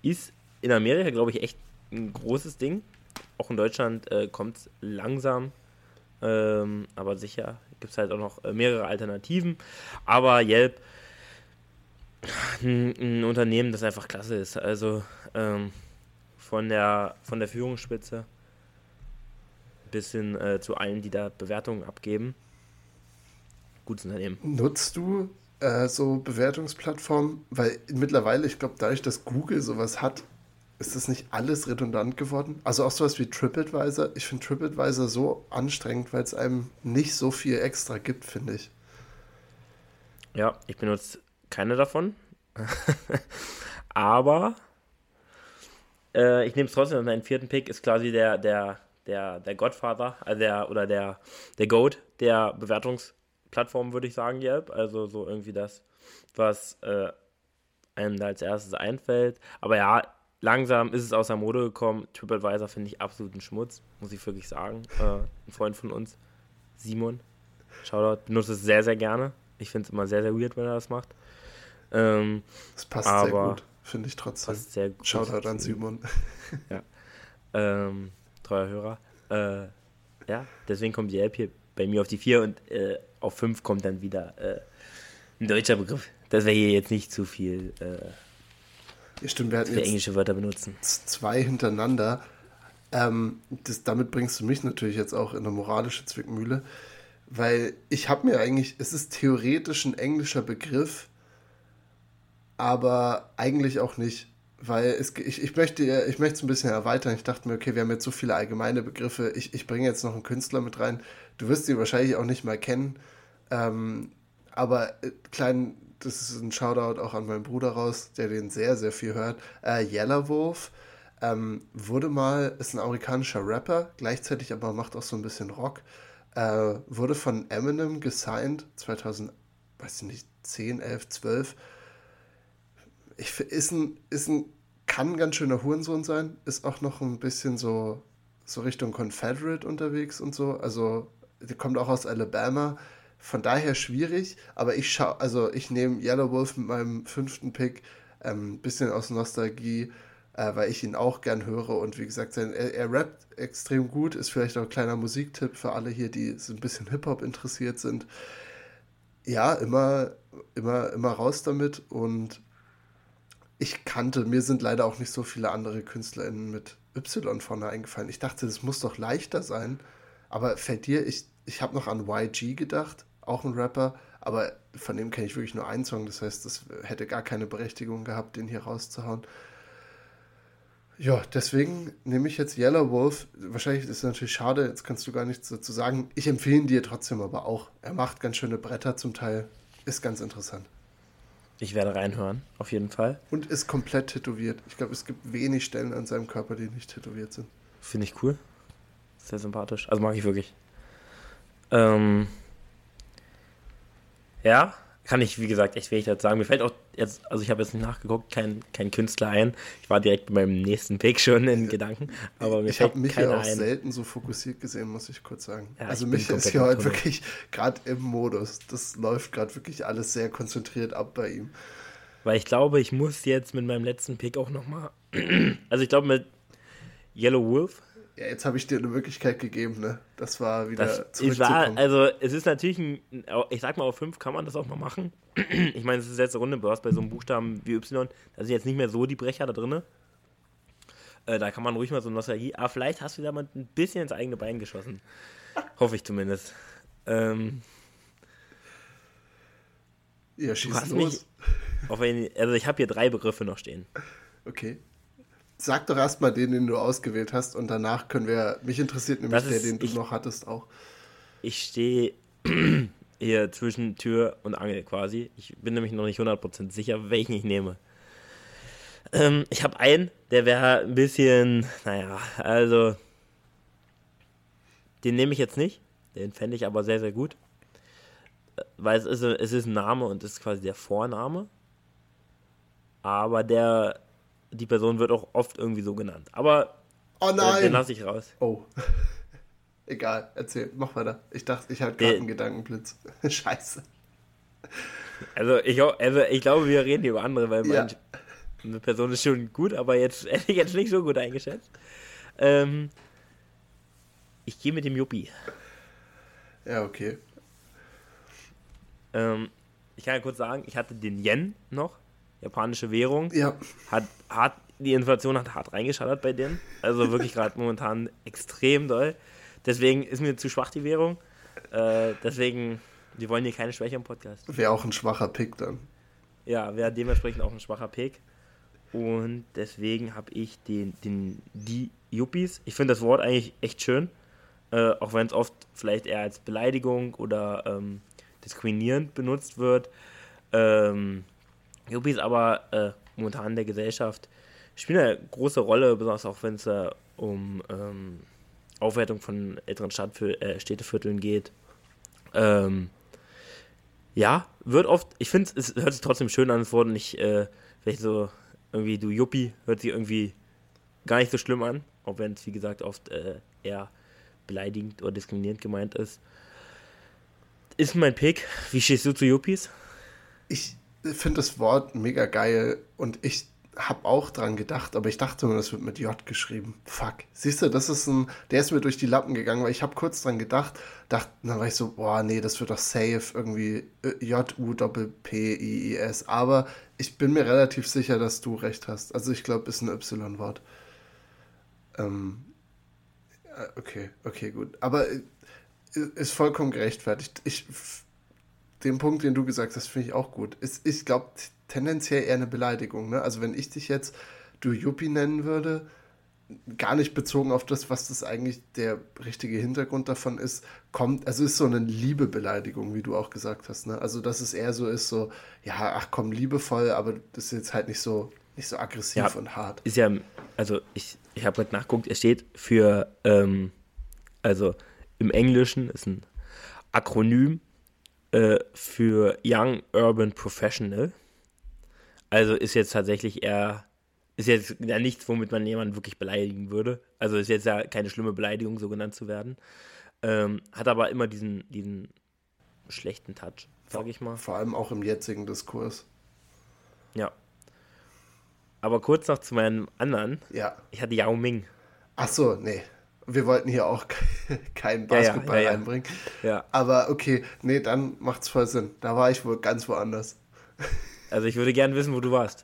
Ist in Amerika, glaube ich, echt ein großes Ding. Auch in Deutschland äh, kommt es langsam. Ähm, aber sicher gibt es halt auch noch äh, mehrere Alternativen. Aber Yelp, ein, ein, Unternehmen, das einfach klasse ist. Also ähm, von, der, von der Führungsspitze bis hin äh, zu allen, die da Bewertungen abgeben gutes Unternehmen. Nutzt du äh, so Bewertungsplattformen? Weil mittlerweile, ich glaube, dadurch, dass Google sowas hat, ist das nicht alles redundant geworden? Also auch sowas wie TripAdvisor. Ich finde TripAdvisor so anstrengend, weil es einem nicht so viel extra gibt, finde ich. Ja, ich benutze keine davon. Aber äh, ich nehme es trotzdem. Mein vierten Pick ist quasi der, der, der, der Godfather, also der, oder der, der Goat der Bewertungsplattform, würde ich sagen, Yelp. Also so irgendwie das, was äh, einem da als erstes einfällt. Aber ja, langsam ist es aus der Mode gekommen. TripAdvisor finde ich absoluten Schmutz, muss ich wirklich sagen. Äh, ein Freund von uns, Simon, Shoutout, benutzt es sehr, sehr gerne. Ich finde es immer sehr, sehr weird, wenn er das macht. Ähm, das passt sehr gut, finde ich trotzdem. Passt sehr gut. Shoutout an Simon. ja. Ähm, treuer Hörer. Äh, ja, deswegen kommt die App hier bei mir auf die 4 und äh, auf 5 kommt dann wieder äh, ein deutscher Begriff. Das wäre hier jetzt nicht zu viel. Äh, ja, stimmt, wir hatten jetzt englische Wörter benutzen. Zwei hintereinander. Ähm, das, damit bringst du mich natürlich jetzt auch in eine moralische Zwickmühle, weil ich habe mir eigentlich, es ist theoretisch ein englischer Begriff, aber eigentlich auch nicht, weil es, ich, ich möchte ich möchte es ein bisschen erweitern. Ich dachte mir, okay, wir haben jetzt so viele allgemeine Begriffe, ich, ich bringe jetzt noch einen Künstler mit rein. Du wirst ihn wahrscheinlich auch nicht mal kennen, ähm, aber äh, klein das ist ein Shoutout auch an meinen Bruder raus, der den sehr, sehr viel hört. Äh, Yellerwolf ähm, wurde mal, ist ein amerikanischer Rapper, gleichzeitig aber macht auch so ein bisschen Rock. Äh, wurde von Eminem gesigned 2000, weiß ich nicht, 10, 11, 12. Ich, ist ein, ist ein, kann ein ganz schöner Hurensohn sein, ist auch noch ein bisschen so, so Richtung Confederate unterwegs und so. Also, der kommt auch aus Alabama von daher schwierig, aber ich schaue, also ich nehme Yellow Wolf mit meinem fünften Pick ein ähm, bisschen aus Nostalgie, äh, weil ich ihn auch gern höre und wie gesagt, sein, er, er rappt extrem gut, ist vielleicht auch ein kleiner Musiktipp für alle hier, die so ein bisschen Hip-Hop interessiert sind. Ja, immer, immer, immer raus damit und ich kannte, mir sind leider auch nicht so viele andere KünstlerInnen mit Y vorne eingefallen. Ich dachte, das muss doch leichter sein, aber fällt dir, ich, ich habe noch an YG gedacht, auch ein Rapper, aber von dem kenne ich wirklich nur einen Song, das heißt, das hätte gar keine Berechtigung gehabt, den hier rauszuhauen. Ja, deswegen nehme ich jetzt Yellow Wolf. Wahrscheinlich ist es natürlich schade, jetzt kannst du gar nichts dazu sagen. Ich empfehle ihn dir trotzdem aber auch. Er macht ganz schöne Bretter zum Teil. Ist ganz interessant. Ich werde reinhören, auf jeden Fall. Und ist komplett tätowiert. Ich glaube, es gibt wenig Stellen an seinem Körper, die nicht tätowiert sind. Finde ich cool. Sehr sympathisch. Also mag ich wirklich. Ähm, ja, kann ich, wie gesagt, echt wenig dazu sagen. Mir fällt auch jetzt, also ich habe jetzt nicht nachgeguckt, kein, kein Künstler ein. Ich war direkt bei meinem nächsten Pick schon in Gedanken. Aber mir ich habe mich ja auch ein. selten so fokussiert gesehen, muss ich kurz sagen. Ja, also mich ist hier heute wirklich gerade im Modus. Das läuft gerade wirklich alles sehr konzentriert ab bei ihm. Weil ich glaube, ich muss jetzt mit meinem letzten Pick auch nochmal. also ich glaube, mit Yellow Wolf ja, jetzt habe ich dir eine Möglichkeit gegeben, ne? Das war wieder das ist war, Also es ist natürlich ein, ich sag mal, auf 5 kann man das auch mal machen. Ich meine, es ist jetzt eine Runde, du hast bei so einem Buchstaben wie Y, da sind jetzt nicht mehr so die Brecher da drin. Äh, da kann man ruhig mal so Nostalgie, aber vielleicht hast du da mal ein bisschen ins eigene Bein geschossen. Hoffe ich zumindest. Ähm, ja, schieß los. Mich, also ich habe hier drei Begriffe noch stehen. Okay. Sag doch erstmal den, den du ausgewählt hast und danach können wir, mich interessiert nämlich ist, der, den du ich, noch hattest auch. Ich stehe hier zwischen Tür und Angel quasi. Ich bin nämlich noch nicht 100% sicher, welchen ich nehme. Ähm, ich habe einen, der wäre ein bisschen, naja, also den nehme ich jetzt nicht. Den fände ich aber sehr, sehr gut. Weil es ist, es ist ein Name und es ist quasi der Vorname. Aber der die Person wird auch oft irgendwie so genannt. Aber oh nein. den lasse ich raus. Oh. Egal, erzähl, mach weiter. Ich dachte, ich hatte gerade einen Gedankenblitz. Scheiße. Also ich, also ich glaube, wir reden hier über andere, weil ja. eine Person ist schon gut, aber jetzt hätte ich jetzt nicht so gut eingeschätzt. Ähm, ich gehe mit dem Juppie. Ja, okay. Ähm, ich kann ja kurz sagen, ich hatte den Yen noch japanische Währung. Ja. Hat, hat, die Inflation hat hart reingeschallert bei denen. Also wirklich gerade momentan extrem doll. Deswegen ist mir zu schwach die Währung. Äh, deswegen Wir wollen hier keine Schwäche im Podcast. Wäre auch ein schwacher Pick dann. Ja, wäre dementsprechend auch ein schwacher Pick. Und deswegen habe ich den, den, die Yuppies. Ich finde das Wort eigentlich echt schön. Äh, auch wenn es oft vielleicht eher als Beleidigung oder ähm, diskriminierend benutzt wird. Ähm, Yuppies aber äh, momentan in der Gesellschaft spielen eine große Rolle, besonders auch wenn es äh, um ähm, Aufwertung von älteren Stadtviertel, äh, Städtevierteln geht. Ähm, ja, wird oft, ich finde, es hört sich trotzdem schön an, es wurde nicht, äh, vielleicht so irgendwie, du Juppie, hört sich irgendwie gar nicht so schlimm an, auch wenn es, wie gesagt, oft äh, eher beleidigend oder diskriminierend gemeint ist. Ist mein Pick. Wie stehst du zu Yuppies? Ich finde das Wort mega geil und ich habe auch dran gedacht, aber ich dachte nur, das wird mit J geschrieben. Fuck. Siehst du, das ist ein, der ist mir durch die Lappen gegangen, weil ich habe kurz dran gedacht, dachte, dann war ich so, boah, nee, das wird doch safe irgendwie äh, J-U-P-P-I-I-S. Aber ich bin mir relativ sicher, dass du recht hast. Also ich glaube, ist ein Y-Wort. Ähm, äh, okay, okay, gut. Aber äh, ist vollkommen gerechtfertigt. Ich, den Punkt, den du gesagt hast, finde ich auch gut. ich glaube, tendenziell eher eine Beleidigung. Ne? Also wenn ich dich jetzt du Yuppie nennen würde, gar nicht bezogen auf das, was das eigentlich der richtige Hintergrund davon ist, kommt, also ist so eine Liebe-Beleidigung, wie du auch gesagt hast. Ne? Also dass es eher so ist, so, ja, ach komm, liebevoll, aber das ist jetzt halt nicht so, nicht so aggressiv ja, und hart. Ist ja, also ich, ich habe gerade nachgeguckt, es steht für, ähm, also im Englischen ist ein Akronym äh, für Young Urban Professional. Also ist jetzt tatsächlich eher, ist jetzt ja nichts, womit man jemanden wirklich beleidigen würde. Also ist jetzt ja keine schlimme Beleidigung, so genannt zu werden. Ähm, hat aber immer diesen, diesen schlechten Touch, sag ich mal. Vor allem auch im jetzigen Diskurs. Ja. Aber kurz noch zu meinem anderen. Ja. Ich hatte Yao Ming. Ach so, nee. Wir wollten hier auch keinen Basketball ja, ja, ja, reinbringen. Ja. Aber okay, nee, dann macht's voll Sinn. Da war ich wohl ganz woanders. Also ich würde gerne wissen, wo du warst.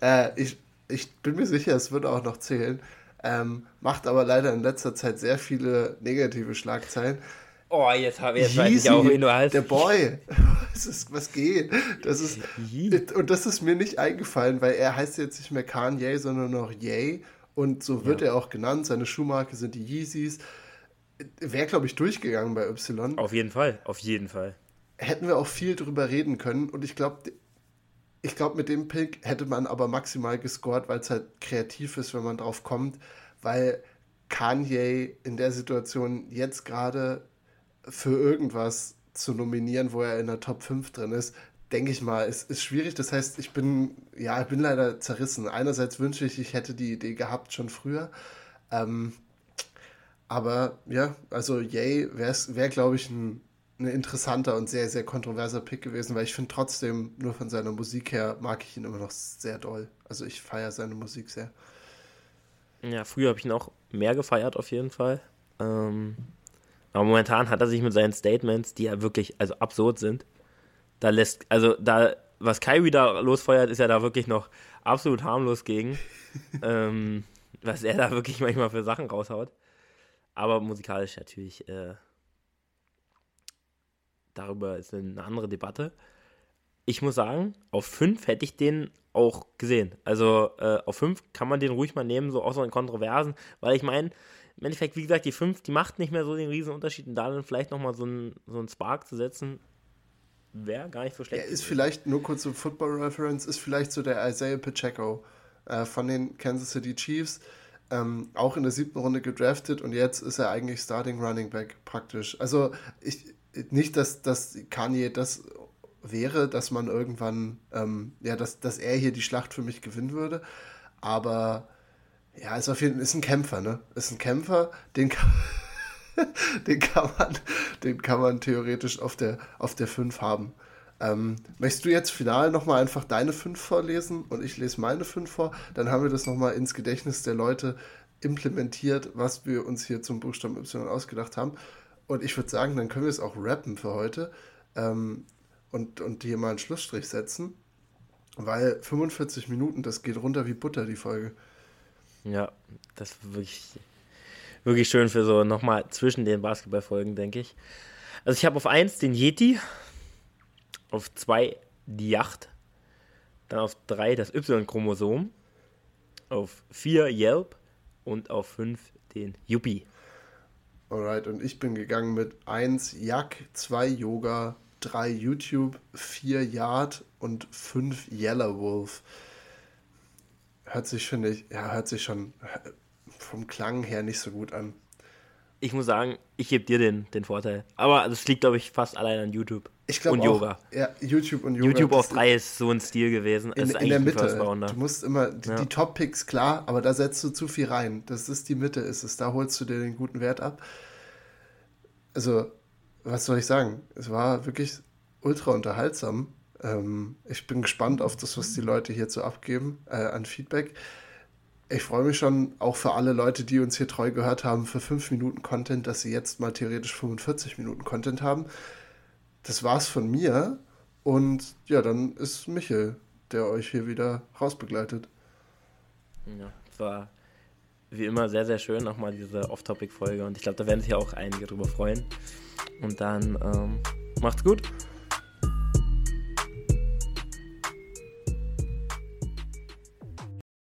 Äh, ich, ich bin mir sicher, es würde auch noch zählen. Ähm, macht aber leider in letzter Zeit sehr viele negative Schlagzeilen. Oh, jetzt, hab, jetzt weiß ich auch, wen du heißt. Der Boy. Was, ist, was geht? Das ist, und das ist mir nicht eingefallen, weil er heißt jetzt nicht mehr Kanye, sondern noch Ye. Und so wird ja. er auch genannt. Seine Schuhmarke sind die Yeezys. Wäre, glaube ich, durchgegangen bei Y. Auf jeden Fall, auf jeden Fall. Hätten wir auch viel drüber reden können. Und ich glaube, ich glaube, mit dem Pick hätte man aber maximal gescored, weil es halt kreativ ist, wenn man drauf kommt, weil Kanye in der Situation jetzt gerade für irgendwas zu nominieren, wo er in der Top 5 drin ist, denke ich mal, ist, ist schwierig. Das heißt, ich bin, ja, ich bin leider zerrissen. Einerseits wünsche ich, ich hätte die Idee gehabt schon früher. Ähm, aber ja, also Yay wäre, wär, glaube ich, ein ein interessanter und sehr, sehr kontroverser Pick gewesen, weil ich finde trotzdem, nur von seiner Musik her, mag ich ihn immer noch sehr doll. Also ich feiere seine Musik sehr. Ja, früher habe ich ihn auch mehr gefeiert, auf jeden Fall. Ähm, aber momentan hat er sich mit seinen Statements, die ja wirklich, also absurd sind, da lässt, also da, was Kyrie da losfeuert, ist ja da wirklich noch absolut harmlos gegen. ähm, was er da wirklich manchmal für Sachen raushaut. Aber musikalisch natürlich äh, darüber ist eine andere Debatte. Ich muss sagen, auf 5 hätte ich den auch gesehen. Also äh, auf 5 kann man den ruhig mal nehmen, so auch so in Kontroversen, weil ich meine, im Endeffekt, wie gesagt, die 5, die macht nicht mehr so den riesen Unterschied und da dann vielleicht nochmal so einen so Spark zu setzen, wäre gar nicht so schlecht. Er ist vielleicht, nur kurz zum Football-Reference, ist vielleicht so der Isaiah Pacheco äh, von den Kansas City Chiefs. Ähm, auch in der siebten Runde gedraftet und jetzt ist er eigentlich Starting Running Back praktisch. Also ich, nicht, dass, dass Kanye das wäre, dass man irgendwann, ähm, ja, dass, dass er hier die Schlacht für mich gewinnen würde. Aber ja, ist auf jeden Fall ist ein Kämpfer, ne? Ist ein Kämpfer, den kann, den kann man, den kann man theoretisch auf der, auf der 5 haben. Ähm, möchtest du jetzt final nochmal einfach deine 5 vorlesen und ich lese meine 5 vor? Dann haben wir das nochmal ins Gedächtnis der Leute implementiert, was wir uns hier zum Buchstaben Y ausgedacht haben. Und ich würde sagen, dann können wir es auch rappen für heute ähm, und, und hier mal einen Schlussstrich setzen. Weil 45 Minuten, das geht runter wie Butter, die Folge. Ja, das wirklich, wirklich schön für so nochmal zwischen den Basketballfolgen, denke ich. Also ich habe auf 1 den Yeti, auf 2 die Yacht, dann auf 3 das Y-Chromosom, auf 4 Yelp und auf 5 den Yuppie. Alright, und ich bin gegangen mit 1 Yak, 2 Yoga, 3 YouTube, 4 Yard und 5 Yellow Wolf. Hört sich, finde ich, ja, hört sich schon vom Klang her nicht so gut an. Ich muss sagen, ich gebe dir den, den Vorteil. Aber das liegt, glaube ich, fast allein an YouTube. Ich glaube und auch, Yoga. Ja, YouTube und Yoga. YouTube auf 3 ist so ein Stil gewesen. in, in der Mitte. Du musst immer, die, Ja. die Top-Picks, klar, aber da setzt du zu viel rein. Das ist die Mitte, ist es. Da holst du dir den guten Wert ab. Also, was soll ich sagen? Es war wirklich ultra unterhaltsam. Ähm, ich bin gespannt auf das, was die Leute hierzu abgeben äh, an Feedback. Ich freue mich schon auch für alle Leute, die uns hier treu gehört haben, für 5 Minuten Content, dass sie jetzt mal theoretisch 45 Minuten Content haben. Das war's von mir. Und ja, dann ist Michel, der euch hier wieder rausbegleitet. Ja, war wie immer sehr, sehr schön, nochmal diese Off-Topic-Folge. Und ich glaube, da werden sich auch einige drüber freuen. Und dann ähm, macht's gut.